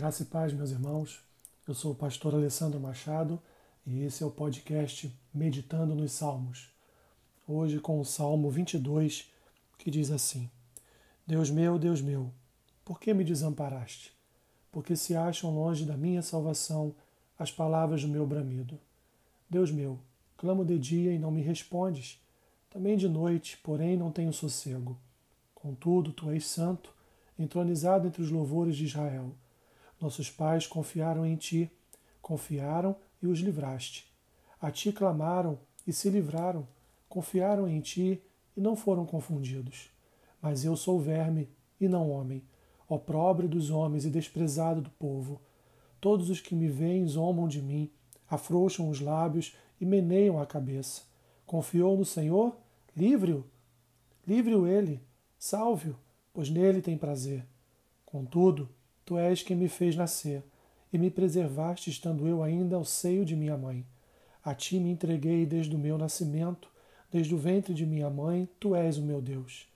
Graça e paz, meus irmãos. Eu sou o pastor Alessandro Machado e esse é o podcast Meditando nos Salmos. Hoje com o Salmo 22, que diz assim: Deus meu, Deus meu, por que me desamparaste? Porque se acham longe da minha salvação as palavras do meu bramido. Deus meu, clamo de dia e não me respondes, também de noite, porém não tenho sossego. Contudo, tu és santo, entronizado entre os louvores de Israel. Nossos pais confiaram em ti, confiaram e os livraste. A ti clamaram e se livraram, confiaram em ti e não foram confundidos. Mas eu sou verme e não homem, opróbrio dos homens e desprezado do povo. Todos os que me veem zombam de mim, afrouxam os lábios e meneiam a cabeça. Confiou no Senhor? Livre-o. Livre-o ele. Salve-o, pois nele tem prazer. Contudo, Tu és quem me fez nascer, e me preservaste estando eu ainda ao seio de minha mãe. A ti me entreguei desde o meu nascimento, desde o ventre de minha mãe, tu és o meu Deus.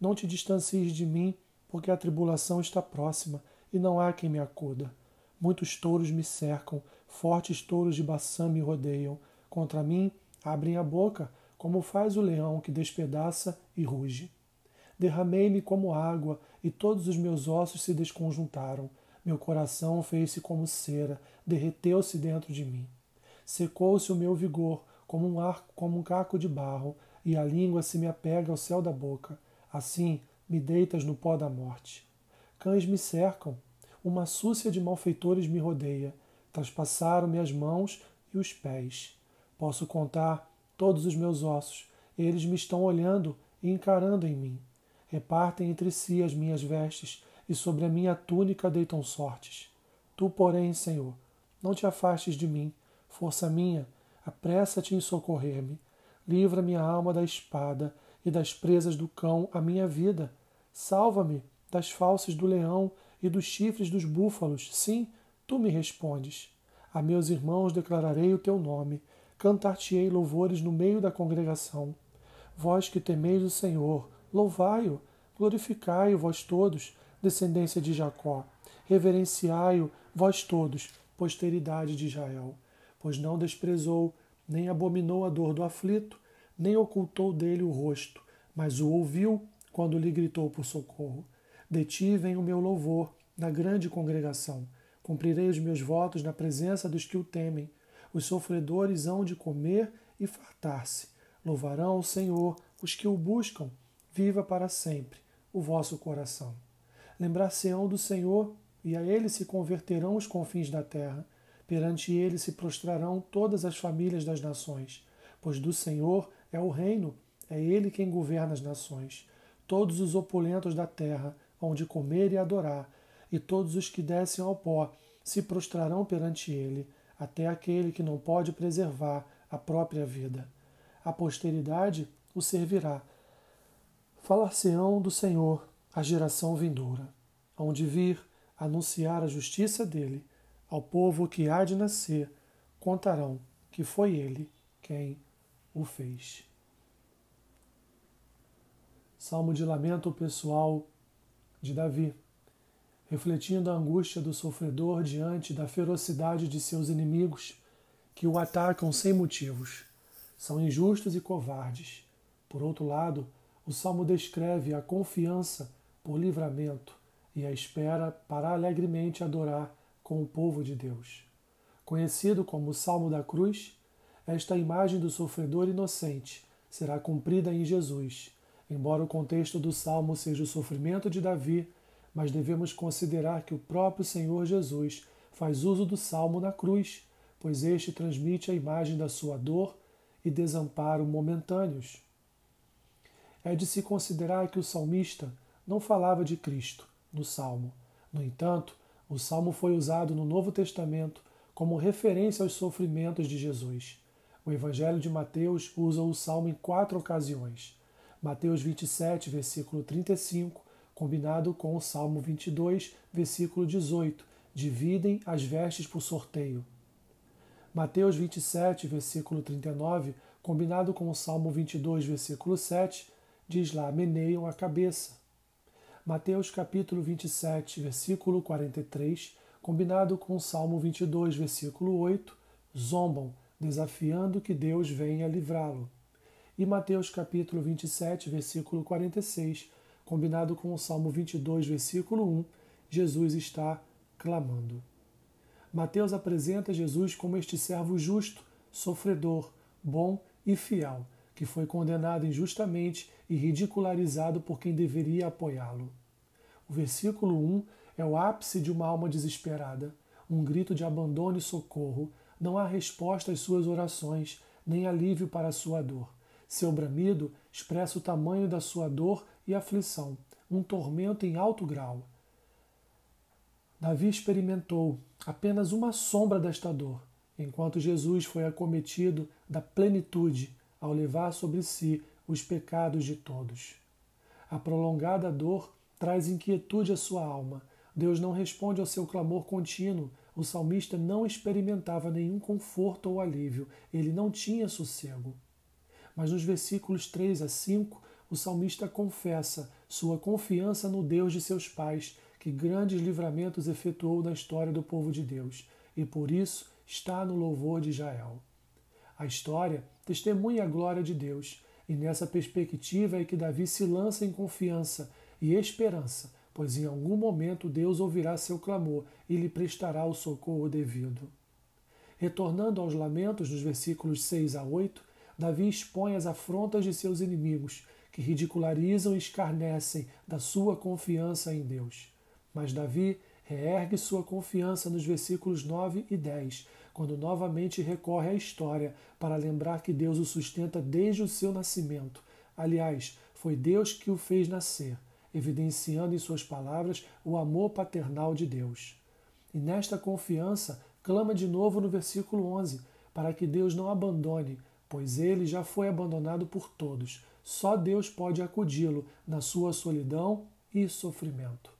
Não te distancies de mim, porque a tribulação está próxima, e não há quem me acuda. Muitos touros me cercam, fortes touros de Baçã me rodeiam. Contra mim abrem a boca, como faz o leão que despedaça e ruge. Derramei-me como água, e todos os meus ossos se desconjuntaram. Meu coração fez-se como cera, derreteu-se dentro de mim. Secou-se o meu vigor, como um arco, como um caco de barro, e a língua se me apega ao céu da boca. Assim me deitas no pó da morte. Cães me cercam, uma súcia de malfeitores me rodeia. Traspassaram-me as mãos e os pés. Posso contar todos os meus ossos. Eles me estão olhando e encarando em mim. Repartem entre si as minhas vestes, e sobre a minha túnica deitam sortes. Tu, porém, Senhor, não te afastes de mim, força minha, apressa-te em socorrer-me. Livra minha alma da espada e das presas do cão a minha vida. Salva-me das falsas do leão e dos chifres dos búfalos. Sim, tu me respondes. A meus irmãos declararei o teu nome, cantar-te-ei louvores no meio da congregação. Vós que temeis o Senhor, Louvai-o, glorificai-o, vós todos, descendência de Jacó. Reverenciai-o, vós todos, posteridade de Israel. Pois não desprezou, nem abominou a dor do aflito, nem ocultou dele o rosto, mas o ouviu quando lhe gritou por socorro. De ti vem o meu louvor na grande congregação. Cumprirei os meus votos na presença dos que o temem. Os sofredores hão de comer e fartar-se. Louvarão o Senhor os que o buscam viva para sempre o vosso coração. Lembrar-se-ão do Senhor, e a ele se converterão os confins da terra. Perante ele se prostrarão todas as famílias das nações, pois do Senhor é o reino, é ele quem governa as nações. Todos os opulentos da terra hão de comer e adorar, e todos os que descem ao pó se prostrarão perante ele, até aquele que não pode preservar a própria vida. A posteridade o servirá, Falar-se-ão do Senhor a geração vindoura, onde vir anunciar a justiça dele ao povo que há de nascer, contarão que foi ele quem o fez. Salmo de lamento pessoal de Davi, refletindo a angústia do sofredor diante da ferocidade de seus inimigos que o atacam sem motivos. São injustos e covardes. Por outro lado, o salmo descreve a confiança por livramento e a espera para alegremente adorar com o povo de Deus. Conhecido como o Salmo da Cruz, esta imagem do sofredor inocente será cumprida em Jesus. Embora o contexto do salmo seja o sofrimento de Davi, mas devemos considerar que o próprio Senhor Jesus faz uso do salmo na cruz, pois este transmite a imagem da sua dor e desamparo momentâneos é de se considerar que o salmista não falava de Cristo no salmo. No entanto, o salmo foi usado no Novo Testamento como referência aos sofrimentos de Jesus. O Evangelho de Mateus usa o salmo em quatro ocasiões. Mateus 27, versículo 35, combinado com o Salmo 22, versículo 18, dividem as vestes por sorteio. Mateus 27, versículo 39, combinado com o Salmo 22, versículo 7, diz lá, meneiam a cabeça. Mateus capítulo 27, versículo 43, combinado com o Salmo 22, versículo 8, zombam, desafiando que Deus venha livrá-lo. E Mateus capítulo 27, versículo 46, combinado com o Salmo 22, versículo 1, Jesus está clamando. Mateus apresenta Jesus como este servo justo, sofredor, bom e fiel, que foi condenado injustamente e ridicularizado por quem deveria apoiá-lo. O versículo 1 é o ápice de uma alma desesperada, um grito de abandono e socorro. Não há resposta às suas orações, nem alívio para a sua dor. Seu bramido expressa o tamanho da sua dor e aflição, um tormento em alto grau. Davi experimentou apenas uma sombra desta dor, enquanto Jesus foi acometido da plenitude ao levar sobre si os pecados de todos. A prolongada dor traz inquietude à sua alma. Deus não responde ao seu clamor contínuo. O salmista não experimentava nenhum conforto ou alívio, ele não tinha sossego. Mas nos versículos 3 a 5, o salmista confessa sua confiança no Deus de seus pais, que grandes livramentos efetuou na história do povo de Deus, e por isso está no louvor de Israel. A história testemunha a glória de Deus, e nessa perspectiva é que Davi se lança em confiança e esperança, pois em algum momento Deus ouvirá seu clamor e lhe prestará o socorro devido. Retornando aos lamentos nos versículos 6 a 8, Davi expõe as afrontas de seus inimigos, que ridicularizam e escarnecem da sua confiança em Deus. Mas Davi reergue sua confiança nos versículos 9 e 10, quando novamente recorre à história para lembrar que Deus o sustenta desde o seu nascimento. Aliás, foi Deus que o fez nascer, evidenciando em suas palavras o amor paternal de Deus. E nesta confiança, clama de novo no versículo 11, para que Deus não abandone, pois ele já foi abandonado por todos. Só Deus pode acudi-lo na sua solidão e sofrimento.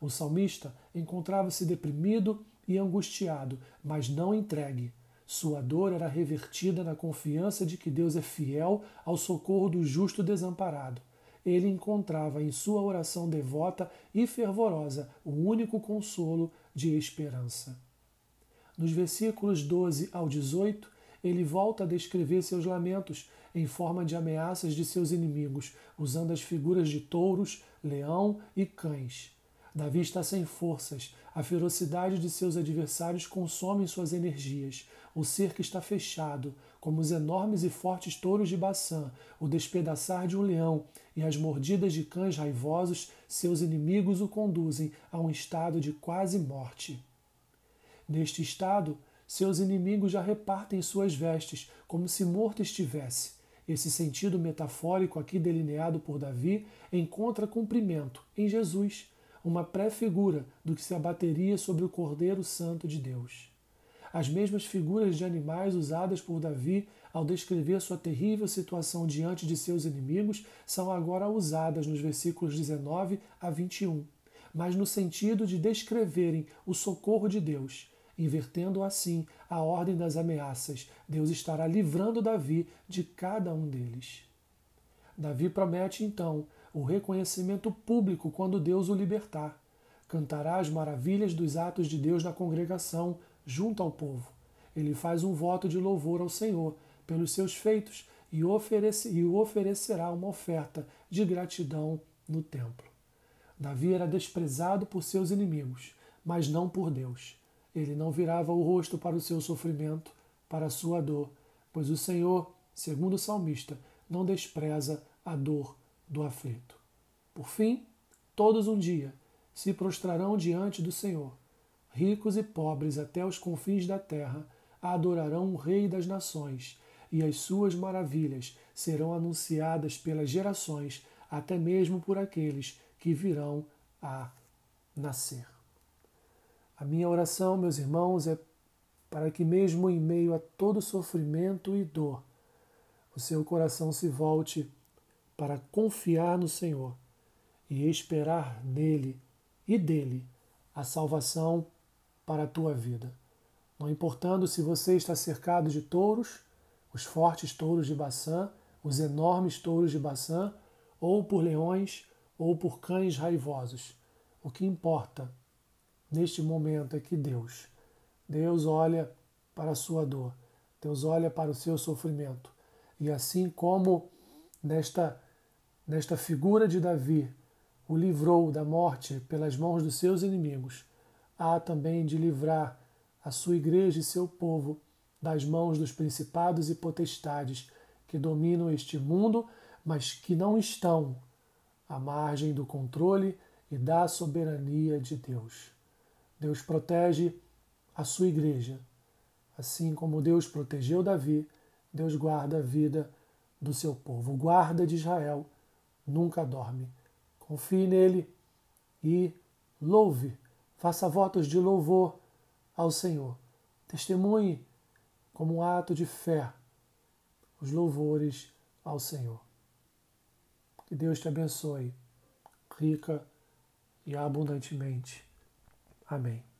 O salmista encontrava-se deprimido e angustiado, mas não entregue. Sua dor era revertida na confiança de que Deus é fiel ao socorro do justo desamparado. Ele encontrava em sua oração devota e fervorosa o único consolo de esperança. Nos versículos 12 ao 18, ele volta a descrever seus lamentos em forma de ameaças de seus inimigos, usando as figuras de touros, leão e cães. Davi está sem forças. A ferocidade de seus adversários consome suas energias. O cerco está fechado, como os enormes e fortes touros de Baçã, o despedaçar de um leão e as mordidas de cães raivosos, seus inimigos o conduzem a um estado de quase morte. Neste estado, seus inimigos já repartem suas vestes, como se morto estivesse. Esse sentido metafórico aqui delineado por Davi encontra cumprimento em Jesus uma pré-figura do que se abateria sobre o Cordeiro Santo de Deus. As mesmas figuras de animais usadas por Davi ao descrever sua terrível situação diante de seus inimigos são agora usadas nos versículos 19 a 21, mas no sentido de descreverem o socorro de Deus, invertendo assim a ordem das ameaças. Deus estará livrando Davi de cada um deles. Davi promete então o reconhecimento público quando Deus o libertar. Cantará as maravilhas dos atos de Deus na congregação, junto ao povo. Ele faz um voto de louvor ao Senhor pelos seus feitos e, oferece, e o oferecerá uma oferta de gratidão no templo. Davi era desprezado por seus inimigos, mas não por Deus. Ele não virava o rosto para o seu sofrimento, para a sua dor, pois o Senhor, segundo o salmista, não despreza a dor do aflito. Por fim, todos um dia se prostrarão diante do Senhor. Ricos e pobres até os confins da terra adorarão o Rei das Nações, e as suas maravilhas serão anunciadas pelas gerações, até mesmo por aqueles que virão a nascer. A minha oração, meus irmãos, é para que, mesmo em meio a todo sofrimento e dor, o seu coração se volte para confiar no Senhor e esperar nele e dele a salvação para a tua vida. Não importando se você está cercado de touros, os fortes touros de Baçã, os enormes touros de Baçã, ou por leões ou por cães raivosos. O que importa neste momento é que Deus, Deus olha para a sua dor, Deus olha para o seu sofrimento. E assim como nesta, nesta figura de Davi, o livrou da morte pelas mãos dos seus inimigos, há também de livrar a sua igreja e seu povo das mãos dos principados e potestades que dominam este mundo, mas que não estão à margem do controle e da soberania de Deus. Deus protege a sua igreja. Assim como Deus protegeu Davi, Deus guarda a vida do seu povo. Guarda de Israel nunca dorme. Confie nele e louve, faça votos de louvor ao Senhor. Testemunhe como um ato de fé os louvores ao Senhor. Que Deus te abençoe, rica e abundantemente. Amém.